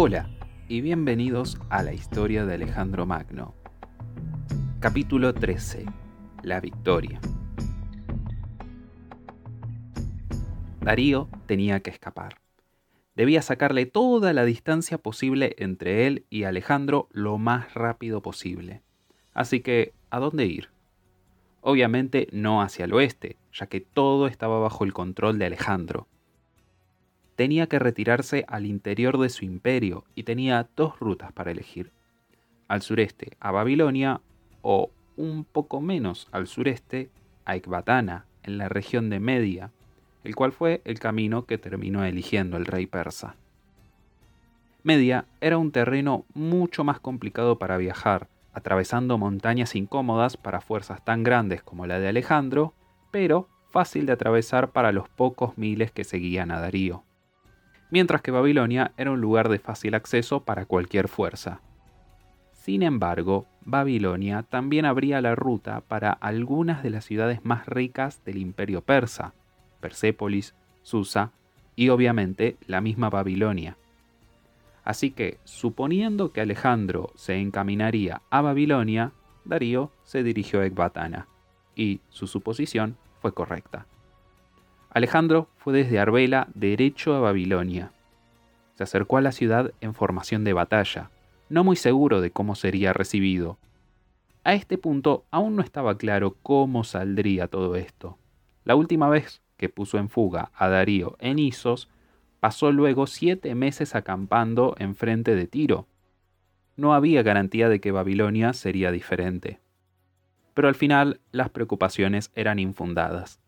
Hola y bienvenidos a la historia de Alejandro Magno. Capítulo 13. La victoria. Darío tenía que escapar. Debía sacarle toda la distancia posible entre él y Alejandro lo más rápido posible. Así que, ¿a dónde ir? Obviamente no hacia el oeste, ya que todo estaba bajo el control de Alejandro tenía que retirarse al interior de su imperio y tenía dos rutas para elegir. Al sureste a Babilonia o un poco menos al sureste a Ecbatana, en la región de Media, el cual fue el camino que terminó eligiendo el rey persa. Media era un terreno mucho más complicado para viajar, atravesando montañas incómodas para fuerzas tan grandes como la de Alejandro, pero fácil de atravesar para los pocos miles que seguían a Darío mientras que Babilonia era un lugar de fácil acceso para cualquier fuerza. Sin embargo, Babilonia también abría la ruta para algunas de las ciudades más ricas del imperio persa, Persépolis, Susa y obviamente la misma Babilonia. Así que, suponiendo que Alejandro se encaminaría a Babilonia, Darío se dirigió a Ecbatana, y su suposición fue correcta. Alejandro fue desde Arbela derecho a Babilonia. Se acercó a la ciudad en formación de batalla, no muy seguro de cómo sería recibido. A este punto aún no estaba claro cómo saldría todo esto. La última vez que puso en fuga a Darío en Isos, pasó luego siete meses acampando enfrente de Tiro. No había garantía de que Babilonia sería diferente. Pero al final las preocupaciones eran infundadas.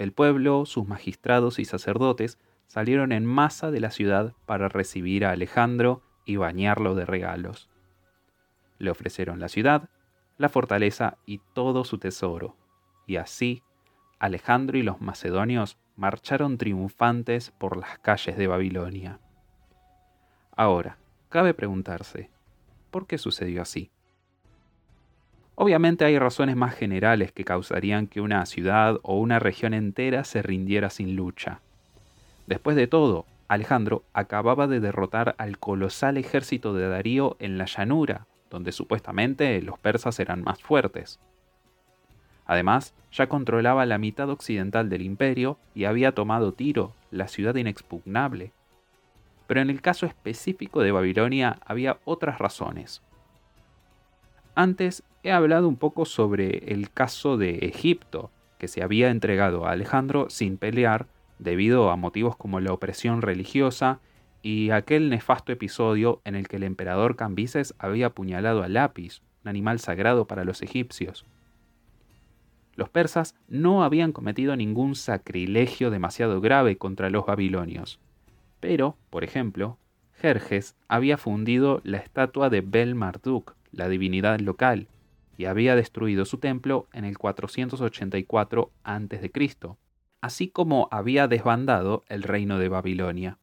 El pueblo, sus magistrados y sacerdotes salieron en masa de la ciudad para recibir a Alejandro y bañarlo de regalos. Le ofrecieron la ciudad, la fortaleza y todo su tesoro, y así Alejandro y los macedonios marcharon triunfantes por las calles de Babilonia. Ahora, cabe preguntarse, ¿por qué sucedió así? Obviamente hay razones más generales que causarían que una ciudad o una región entera se rindiera sin lucha. Después de todo, Alejandro acababa de derrotar al colosal ejército de Darío en la llanura, donde supuestamente los persas eran más fuertes. Además, ya controlaba la mitad occidental del imperio y había tomado Tiro, la ciudad inexpugnable. Pero en el caso específico de Babilonia había otras razones. Antes he hablado un poco sobre el caso de Egipto, que se había entregado a Alejandro sin pelear debido a motivos como la opresión religiosa y aquel nefasto episodio en el que el emperador Cambises había apuñalado al lápiz, un animal sagrado para los egipcios. Los persas no habían cometido ningún sacrilegio demasiado grave contra los babilonios, pero, por ejemplo, Jerjes había fundido la estatua de Bel Marduk, la divinidad local, y había destruido su templo en el 484 a.C., así como había desbandado el reino de Babilonia.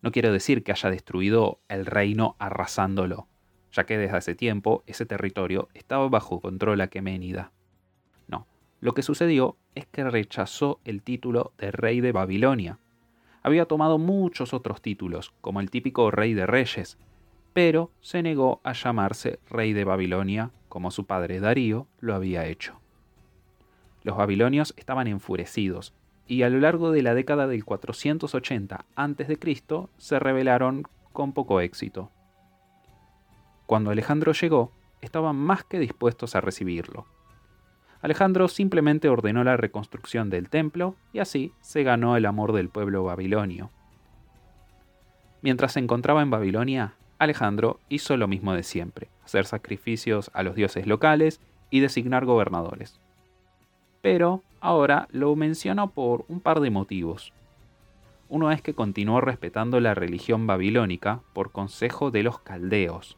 No quiero decir que haya destruido el reino arrasándolo, ya que desde hace tiempo ese territorio estaba bajo control aqueménida. No, lo que sucedió es que rechazó el título de rey de Babilonia. Había tomado muchos otros títulos, como el típico rey de reyes, pero se negó a llamarse rey de Babilonia como su padre Darío lo había hecho. Los babilonios estaban enfurecidos y a lo largo de la década del 480 a.C. se rebelaron con poco éxito. Cuando Alejandro llegó, estaban más que dispuestos a recibirlo. Alejandro simplemente ordenó la reconstrucción del templo y así se ganó el amor del pueblo babilonio. Mientras se encontraba en Babilonia, Alejandro hizo lo mismo de siempre, hacer sacrificios a los dioses locales y designar gobernadores. Pero ahora lo menciono por un par de motivos. Uno es que continuó respetando la religión babilónica por consejo de los caldeos,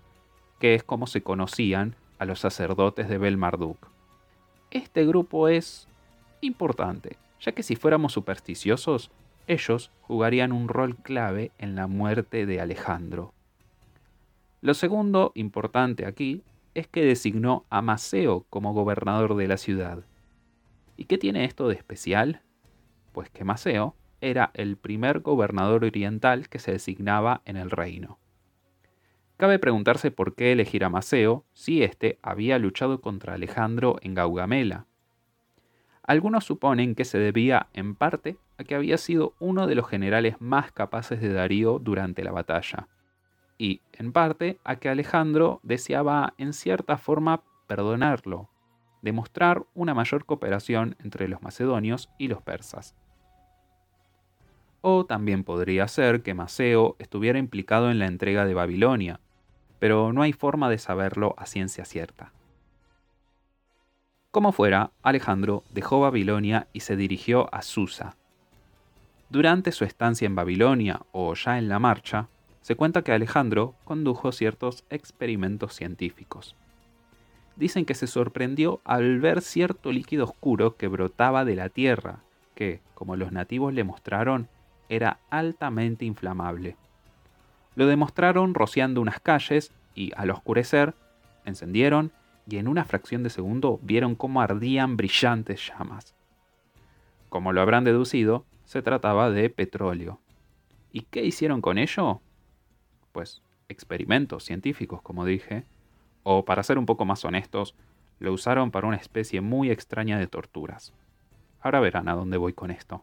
que es como se conocían a los sacerdotes de Bel-Marduk. Este grupo es importante, ya que si fuéramos supersticiosos, ellos jugarían un rol clave en la muerte de Alejandro. Lo segundo importante aquí es que designó a Maceo como gobernador de la ciudad. ¿Y qué tiene esto de especial? Pues que Maceo era el primer gobernador oriental que se designaba en el reino. Cabe preguntarse por qué elegir a Maceo si éste había luchado contra Alejandro en Gaugamela. Algunos suponen que se debía, en parte, a que había sido uno de los generales más capaces de Darío durante la batalla, y, en parte, a que Alejandro deseaba, en cierta forma, perdonarlo, demostrar una mayor cooperación entre los macedonios y los persas. O también podría ser que Maceo estuviera implicado en la entrega de Babilonia, pero no hay forma de saberlo a ciencia cierta. Como fuera, Alejandro dejó Babilonia y se dirigió a Susa. Durante su estancia en Babilonia o ya en la marcha, se cuenta que Alejandro condujo ciertos experimentos científicos. Dicen que se sorprendió al ver cierto líquido oscuro que brotaba de la tierra, que, como los nativos le mostraron, era altamente inflamable. Lo demostraron rociando unas calles y, al oscurecer, encendieron y en una fracción de segundo vieron cómo ardían brillantes llamas. Como lo habrán deducido, se trataba de petróleo. ¿Y qué hicieron con ello? Pues experimentos científicos, como dije, o para ser un poco más honestos, lo usaron para una especie muy extraña de torturas. Ahora verán a dónde voy con esto.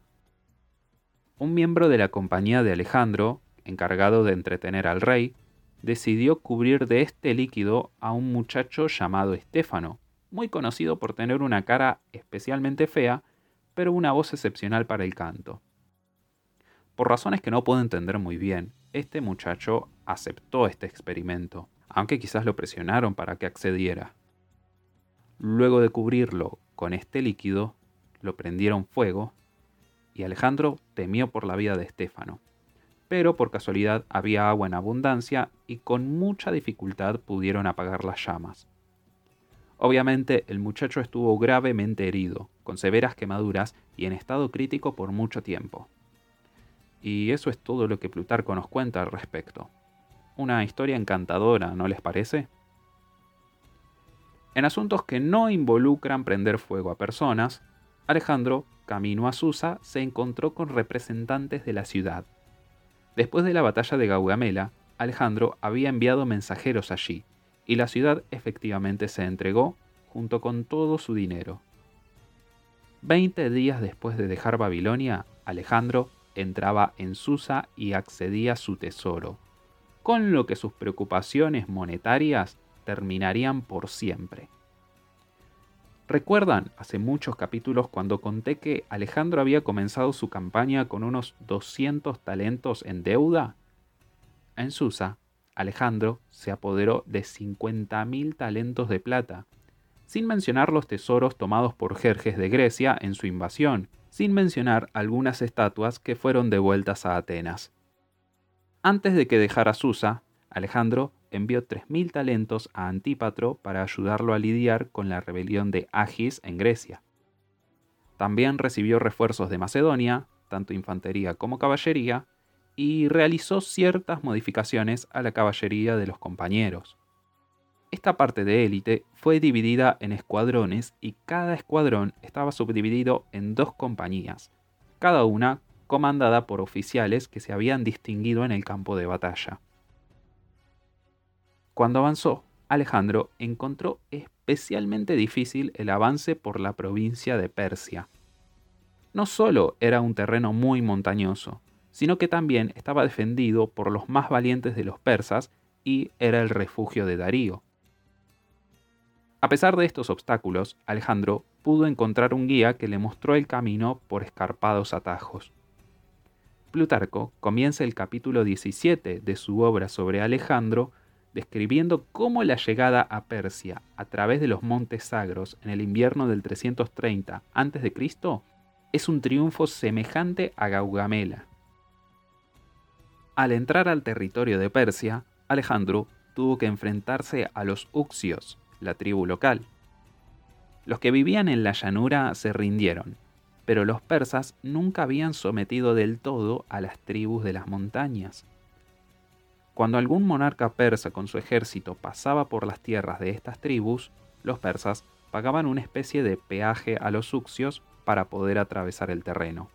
Un miembro de la compañía de Alejandro encargado de entretener al rey, decidió cubrir de este líquido a un muchacho llamado Estéfano, muy conocido por tener una cara especialmente fea, pero una voz excepcional para el canto. Por razones que no puedo entender muy bien, este muchacho aceptó este experimento, aunque quizás lo presionaron para que accediera. Luego de cubrirlo con este líquido, lo prendieron fuego y Alejandro temió por la vida de Estéfano pero por casualidad había agua en abundancia y con mucha dificultad pudieron apagar las llamas. Obviamente el muchacho estuvo gravemente herido, con severas quemaduras y en estado crítico por mucho tiempo. Y eso es todo lo que Plutarco nos cuenta al respecto. Una historia encantadora, ¿no les parece? En asuntos que no involucran prender fuego a personas, Alejandro, camino a Susa, se encontró con representantes de la ciudad, Después de la batalla de Gaugamela, Alejandro había enviado mensajeros allí, y la ciudad efectivamente se entregó junto con todo su dinero. Veinte días después de dejar Babilonia, Alejandro entraba en Susa y accedía a su tesoro, con lo que sus preocupaciones monetarias terminarían por siempre. ¿Recuerdan hace muchos capítulos cuando conté que Alejandro había comenzado su campaña con unos 200 talentos en deuda? En Susa, Alejandro se apoderó de 50.000 talentos de plata, sin mencionar los tesoros tomados por Jerjes de Grecia en su invasión, sin mencionar algunas estatuas que fueron devueltas a Atenas. Antes de que dejara Susa, Alejandro envió 3.000 talentos a Antípatro para ayudarlo a lidiar con la rebelión de Agis en Grecia. También recibió refuerzos de Macedonia, tanto infantería como caballería, y realizó ciertas modificaciones a la caballería de los compañeros. Esta parte de élite fue dividida en escuadrones y cada escuadrón estaba subdividido en dos compañías, cada una comandada por oficiales que se habían distinguido en el campo de batalla. Cuando avanzó, Alejandro encontró especialmente difícil el avance por la provincia de Persia. No solo era un terreno muy montañoso, sino que también estaba defendido por los más valientes de los persas y era el refugio de Darío. A pesar de estos obstáculos, Alejandro pudo encontrar un guía que le mostró el camino por escarpados atajos. Plutarco comienza el capítulo 17 de su obra sobre Alejandro describiendo cómo la llegada a Persia a través de los montes sagros en el invierno del 330 a.C. es un triunfo semejante a Gaugamela. Al entrar al territorio de Persia, Alejandro tuvo que enfrentarse a los Uxios, la tribu local. Los que vivían en la llanura se rindieron, pero los persas nunca habían sometido del todo a las tribus de las montañas. Cuando algún monarca persa con su ejército pasaba por las tierras de estas tribus, los persas pagaban una especie de peaje a los uxios para poder atravesar el terreno.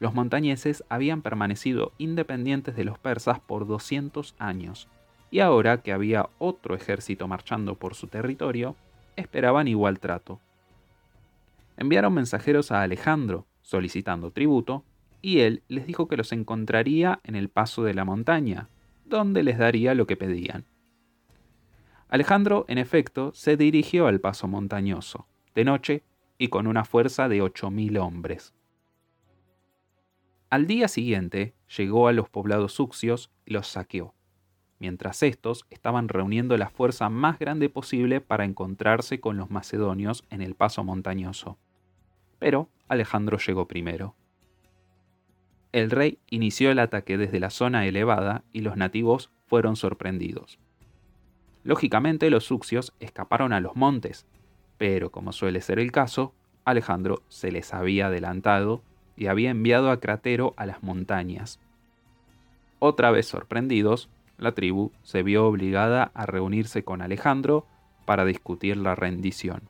los montañeses habían permanecido independientes de los persas por 200 años, y ahora que había otro ejército marchando por su territorio, esperaban igual trato. Enviaron mensajeros a Alejandro, solicitando tributo, y él les dijo que los encontraría en el paso de la montaña, donde les daría lo que pedían. Alejandro, en efecto, se dirigió al paso montañoso, de noche y con una fuerza de 8.000 hombres. Al día siguiente llegó a los poblados sucios y los saqueó, mientras estos estaban reuniendo la fuerza más grande posible para encontrarse con los macedonios en el paso montañoso. Pero Alejandro llegó primero. El rey inició el ataque desde la zona elevada y los nativos fueron sorprendidos. Lógicamente los sucios escaparon a los montes, pero como suele ser el caso, Alejandro se les había adelantado y había enviado a Cratero a las montañas. Otra vez sorprendidos, la tribu se vio obligada a reunirse con Alejandro para discutir la rendición.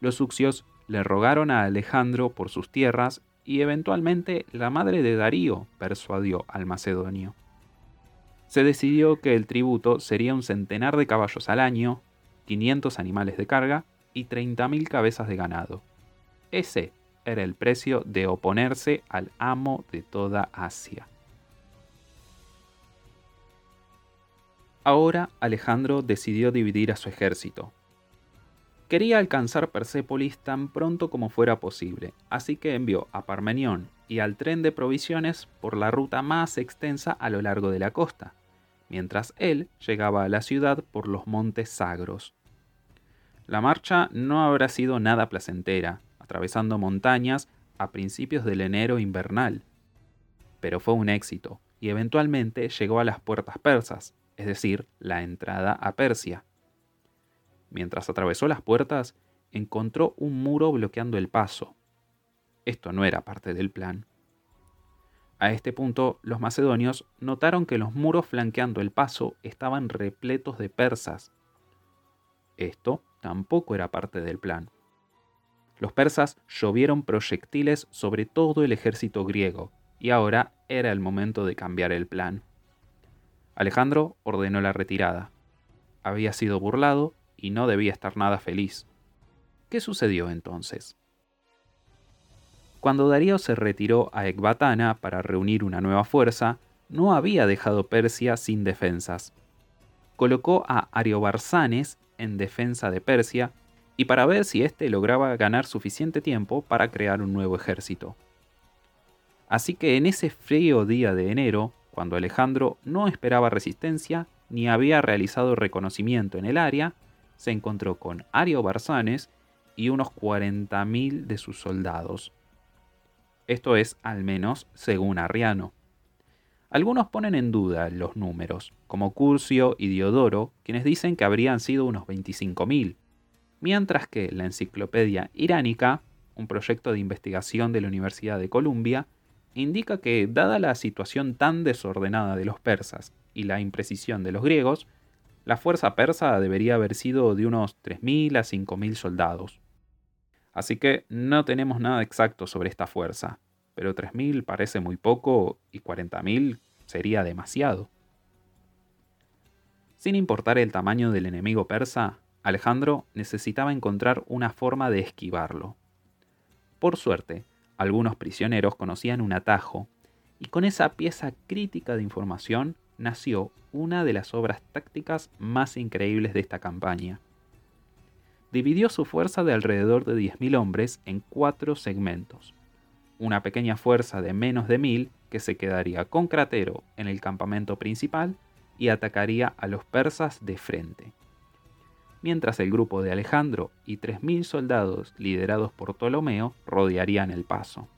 Los sucios le rogaron a Alejandro por sus tierras y eventualmente la madre de Darío persuadió al macedonio. Se decidió que el tributo sería un centenar de caballos al año, 500 animales de carga y 30.000 cabezas de ganado. Ese era el precio de oponerse al amo de toda Asia. Ahora Alejandro decidió dividir a su ejército. Quería alcanzar Persépolis tan pronto como fuera posible, así que envió a Parmenión y al tren de provisiones por la ruta más extensa a lo largo de la costa, mientras él llegaba a la ciudad por los montes Sagros. La marcha no habrá sido nada placentera, atravesando montañas a principios del enero invernal. Pero fue un éxito, y eventualmente llegó a las puertas persas, es decir, la entrada a Persia. Mientras atravesó las puertas, encontró un muro bloqueando el paso. Esto no era parte del plan. A este punto, los macedonios notaron que los muros flanqueando el paso estaban repletos de persas. Esto tampoco era parte del plan. Los persas llovieron proyectiles sobre todo el ejército griego, y ahora era el momento de cambiar el plan. Alejandro ordenó la retirada. Había sido burlado y no debía estar nada feliz. ¿Qué sucedió entonces? Cuando Darío se retiró a Ecbatana para reunir una nueva fuerza, no había dejado Persia sin defensas. Colocó a Ariobarzanes en defensa de Persia y para ver si éste lograba ganar suficiente tiempo para crear un nuevo ejército. Así que en ese frío día de enero, cuando Alejandro no esperaba resistencia ni había realizado reconocimiento en el área, se encontró con Ario Barzanes y unos 40.000 de sus soldados. Esto es al menos según Arriano. Algunos ponen en duda los números, como Curcio y Diodoro, quienes dicen que habrían sido unos 25.000, mientras que la Enciclopedia Iránica, un proyecto de investigación de la Universidad de Columbia, indica que, dada la situación tan desordenada de los persas y la imprecisión de los griegos, la fuerza persa debería haber sido de unos 3.000 a 5.000 soldados. Así que no tenemos nada exacto sobre esta fuerza, pero 3.000 parece muy poco y 40.000 sería demasiado. Sin importar el tamaño del enemigo persa, Alejandro necesitaba encontrar una forma de esquivarlo. Por suerte, algunos prisioneros conocían un atajo, y con esa pieza crítica de información nació una de las obras tácticas más increíbles de esta campaña. Dividió su fuerza de alrededor de 10.000 hombres en cuatro segmentos. Una pequeña fuerza de menos de 1.000 que se quedaría con Cratero en el campamento principal y atacaría a los persas de frente mientras el grupo de Alejandro y 3.000 soldados liderados por Ptolomeo rodearían el paso.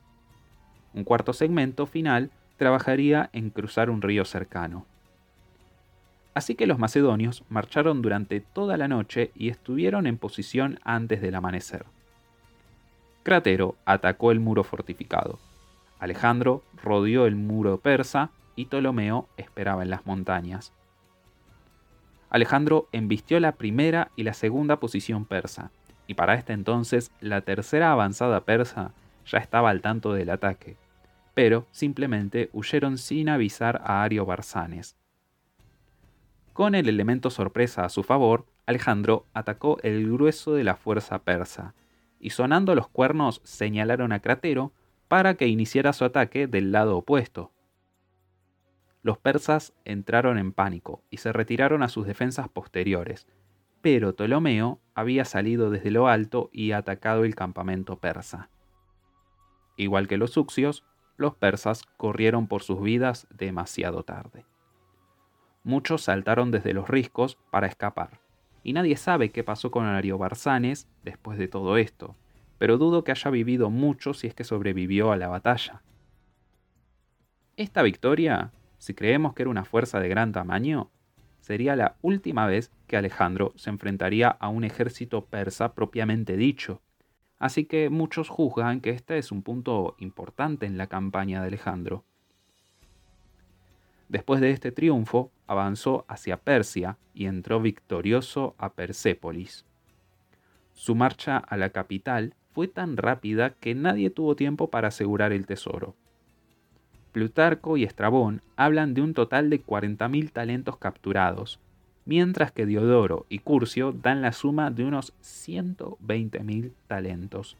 Un cuarto segmento final trabajaría en cruzar un río cercano. Así que los macedonios marcharon durante toda la noche y estuvieron en posición antes del amanecer. Cratero atacó el muro fortificado. Alejandro rodeó el muro persa y Ptolomeo esperaba en las montañas. Alejandro embistió la primera y la segunda posición persa, y para este entonces la tercera avanzada persa ya estaba al tanto del ataque, pero simplemente huyeron sin avisar a Ario Barzanes. Con el elemento sorpresa a su favor, Alejandro atacó el grueso de la fuerza persa, y sonando los cuernos señalaron a Cratero para que iniciara su ataque del lado opuesto. Los persas entraron en pánico y se retiraron a sus defensas posteriores, pero Ptolomeo había salido desde lo alto y atacado el campamento persa. Igual que los sucios, los persas corrieron por sus vidas demasiado tarde. Muchos saltaron desde los riscos para escapar, y nadie sabe qué pasó con Ariobarzanes después de todo esto, pero dudo que haya vivido mucho si es que sobrevivió a la batalla. Esta victoria, si creemos que era una fuerza de gran tamaño, sería la última vez que Alejandro se enfrentaría a un ejército persa propiamente dicho, así que muchos juzgan que este es un punto importante en la campaña de Alejandro. Después de este triunfo, avanzó hacia Persia y entró victorioso a Persépolis. Su marcha a la capital fue tan rápida que nadie tuvo tiempo para asegurar el tesoro. Plutarco y Estrabón hablan de un total de 40.000 talentos capturados, mientras que Diodoro y Curcio dan la suma de unos 120.000 talentos.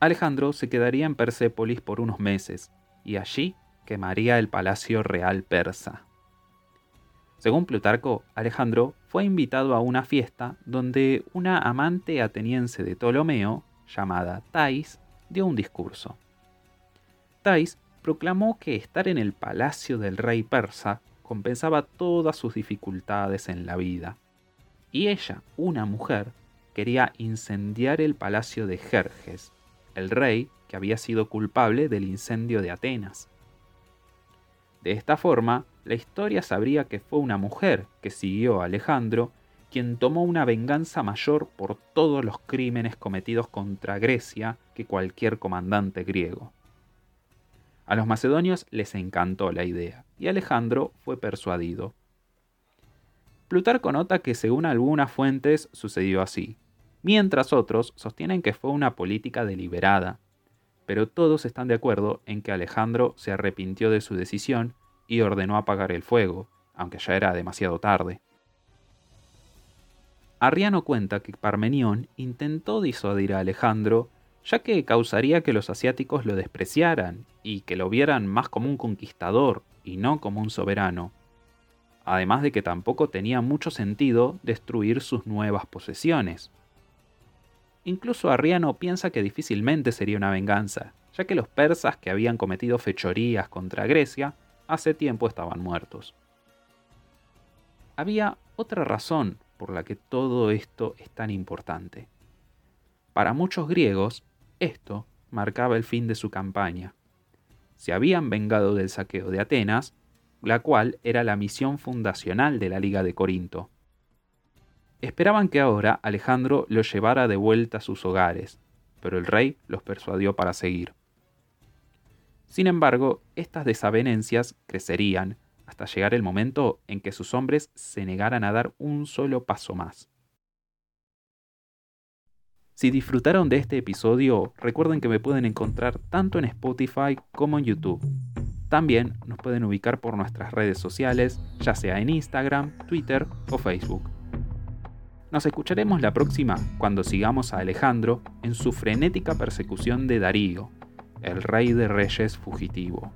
Alejandro se quedaría en Persépolis por unos meses, y allí quemaría el palacio real persa. Según Plutarco, Alejandro fue invitado a una fiesta donde una amante ateniense de Ptolomeo, llamada Thais, dio un discurso. Thais proclamó que estar en el palacio del rey persa compensaba todas sus dificultades en la vida. Y ella, una mujer, quería incendiar el palacio de Jerjes, el rey que había sido culpable del incendio de Atenas. De esta forma, la historia sabría que fue una mujer que siguió a Alejandro quien tomó una venganza mayor por todos los crímenes cometidos contra Grecia que cualquier comandante griego. A los macedonios les encantó la idea, y Alejandro fue persuadido. Plutarco nota que según algunas fuentes sucedió así, mientras otros sostienen que fue una política deliberada, pero todos están de acuerdo en que Alejandro se arrepintió de su decisión y ordenó apagar el fuego, aunque ya era demasiado tarde. Arriano cuenta que Parmenión intentó disuadir a Alejandro, ya que causaría que los asiáticos lo despreciaran y que lo vieran más como un conquistador y no como un soberano. Además de que tampoco tenía mucho sentido destruir sus nuevas posesiones. Incluso Arriano piensa que difícilmente sería una venganza, ya que los persas que habían cometido fechorías contra Grecia hace tiempo estaban muertos. Había otra razón por la que todo esto es tan importante. Para muchos griegos, esto marcaba el fin de su campaña. Se habían vengado del saqueo de Atenas, la cual era la misión fundacional de la Liga de Corinto. Esperaban que ahora Alejandro los llevara de vuelta a sus hogares, pero el rey los persuadió para seguir. Sin embargo, estas desavenencias crecerían hasta llegar el momento en que sus hombres se negaran a dar un solo paso más. Si disfrutaron de este episodio, recuerden que me pueden encontrar tanto en Spotify como en YouTube. También nos pueden ubicar por nuestras redes sociales, ya sea en Instagram, Twitter o Facebook. Nos escucharemos la próxima cuando sigamos a Alejandro en su frenética persecución de Darío, el rey de reyes fugitivo.